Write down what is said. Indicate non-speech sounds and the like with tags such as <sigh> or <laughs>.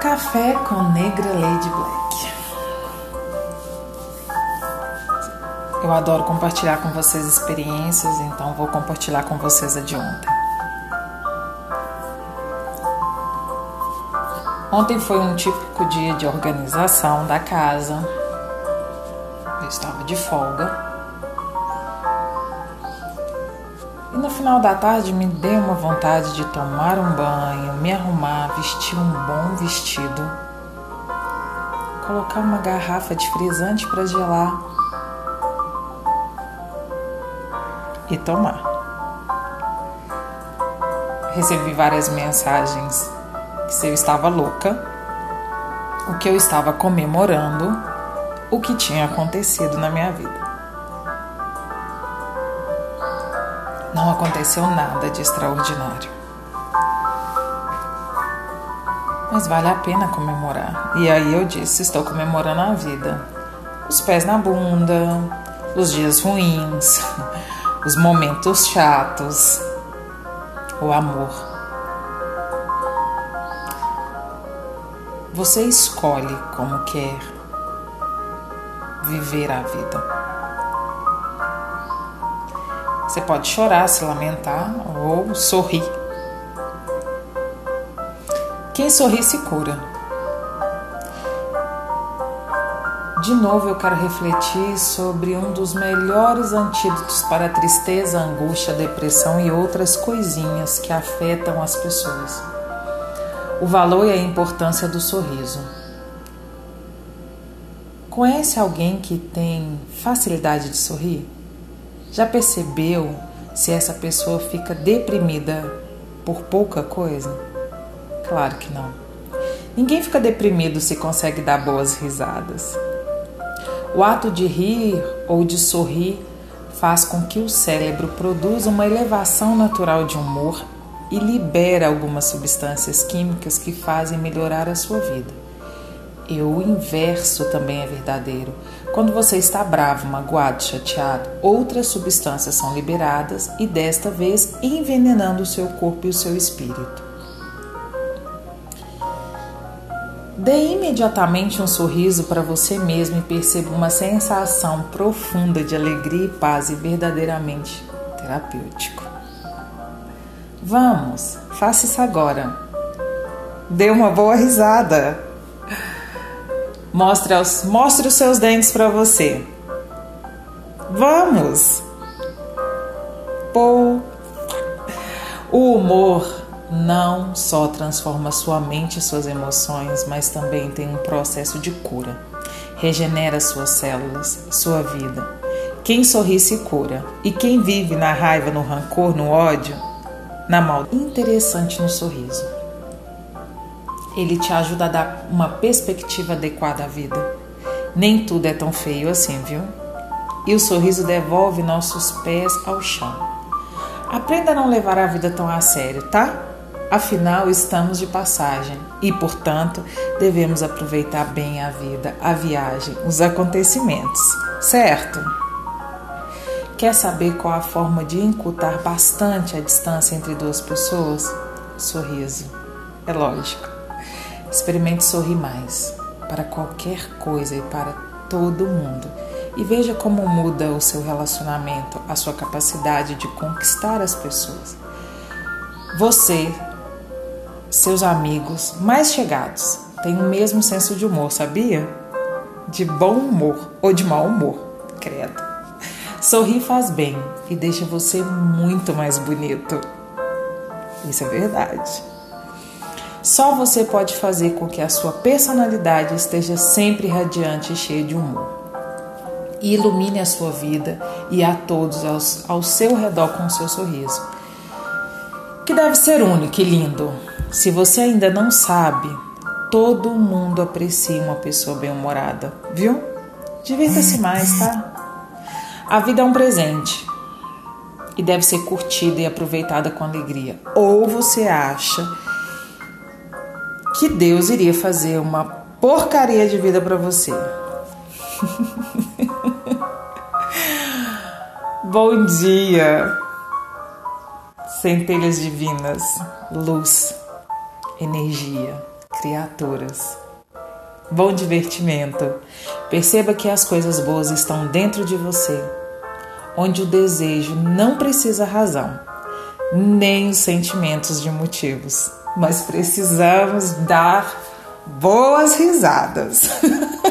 Café com Negra Lady Black. Eu adoro compartilhar com vocês experiências, então vou compartilhar com vocês a de ontem. Ontem foi um típico dia de organização da casa. Eu estava de folga. No final da tarde me deu uma vontade de tomar um banho, me arrumar, vestir um bom vestido, colocar uma garrafa de frisante para gelar e tomar. Recebi várias mensagens que se eu estava louca, o que eu estava comemorando, o que tinha acontecido na minha vida. Não aconteceu nada de extraordinário. Mas vale a pena comemorar. E aí eu disse: estou comemorando a vida. Os pés na bunda, os dias ruins, <laughs> os momentos chatos, o amor. Você escolhe como quer viver a vida. Você pode chorar, se lamentar ou sorrir. Quem sorri se cura. De novo, eu quero refletir sobre um dos melhores antídotos para a tristeza, angústia, depressão e outras coisinhas que afetam as pessoas. O valor e a importância do sorriso. Conhece alguém que tem facilidade de sorrir? Já percebeu se essa pessoa fica deprimida por pouca coisa? Claro que não. Ninguém fica deprimido se consegue dar boas risadas. O ato de rir ou de sorrir faz com que o cérebro produza uma elevação natural de humor e libera algumas substâncias químicas que fazem melhorar a sua vida. E o inverso também é verdadeiro. Quando você está bravo, magoado, chateado, outras substâncias são liberadas e desta vez envenenando o seu corpo e o seu espírito. Dê imediatamente um sorriso para você mesmo e perceba uma sensação profunda de alegria e paz e verdadeiramente terapêutico. Vamos, faça isso agora. Dê uma boa risada. Mostre, os, mostre os seus dentes para você. Vamos! Pô. O humor não só transforma sua mente e suas emoções, mas também tem um processo de cura. Regenera suas células, sua vida. Quem sorri se cura, e quem vive na raiva, no rancor, no ódio, na mal. Interessante no sorriso ele te ajuda a dar uma perspectiva adequada à vida. Nem tudo é tão feio assim, viu? E o sorriso devolve nossos pés ao chão. Aprenda a não levar a vida tão a sério, tá? Afinal, estamos de passagem e, portanto, devemos aproveitar bem a vida, a viagem, os acontecimentos, certo? Quer saber qual a forma de encurtar bastante a distância entre duas pessoas? Sorriso. É lógico. Experimente sorrir mais para qualquer coisa e para todo mundo. E veja como muda o seu relacionamento, a sua capacidade de conquistar as pessoas. Você, seus amigos mais chegados, têm o mesmo senso de humor, sabia? De bom humor ou de mau humor, credo. Sorrir faz bem e deixa você muito mais bonito. Isso é verdade. Só você pode fazer com que a sua personalidade esteja sempre radiante e cheia de humor. E ilumine a sua vida e a todos aos, ao seu redor com o seu sorriso. Que deve ser único e lindo. Se você ainda não sabe, todo mundo aprecia uma pessoa bem-humorada, viu? Divirta-se mais, tá? A vida é um presente e deve ser curtida e aproveitada com alegria. Ou você acha que Deus iria fazer uma porcaria de vida para você. <laughs> Bom dia, centelhas divinas, luz, energia, criaturas. Bom divertimento. Perceba que as coisas boas estão dentro de você, onde o desejo não precisa razão, nem os sentimentos de motivos, mas precisamos dar boas risadas. <laughs>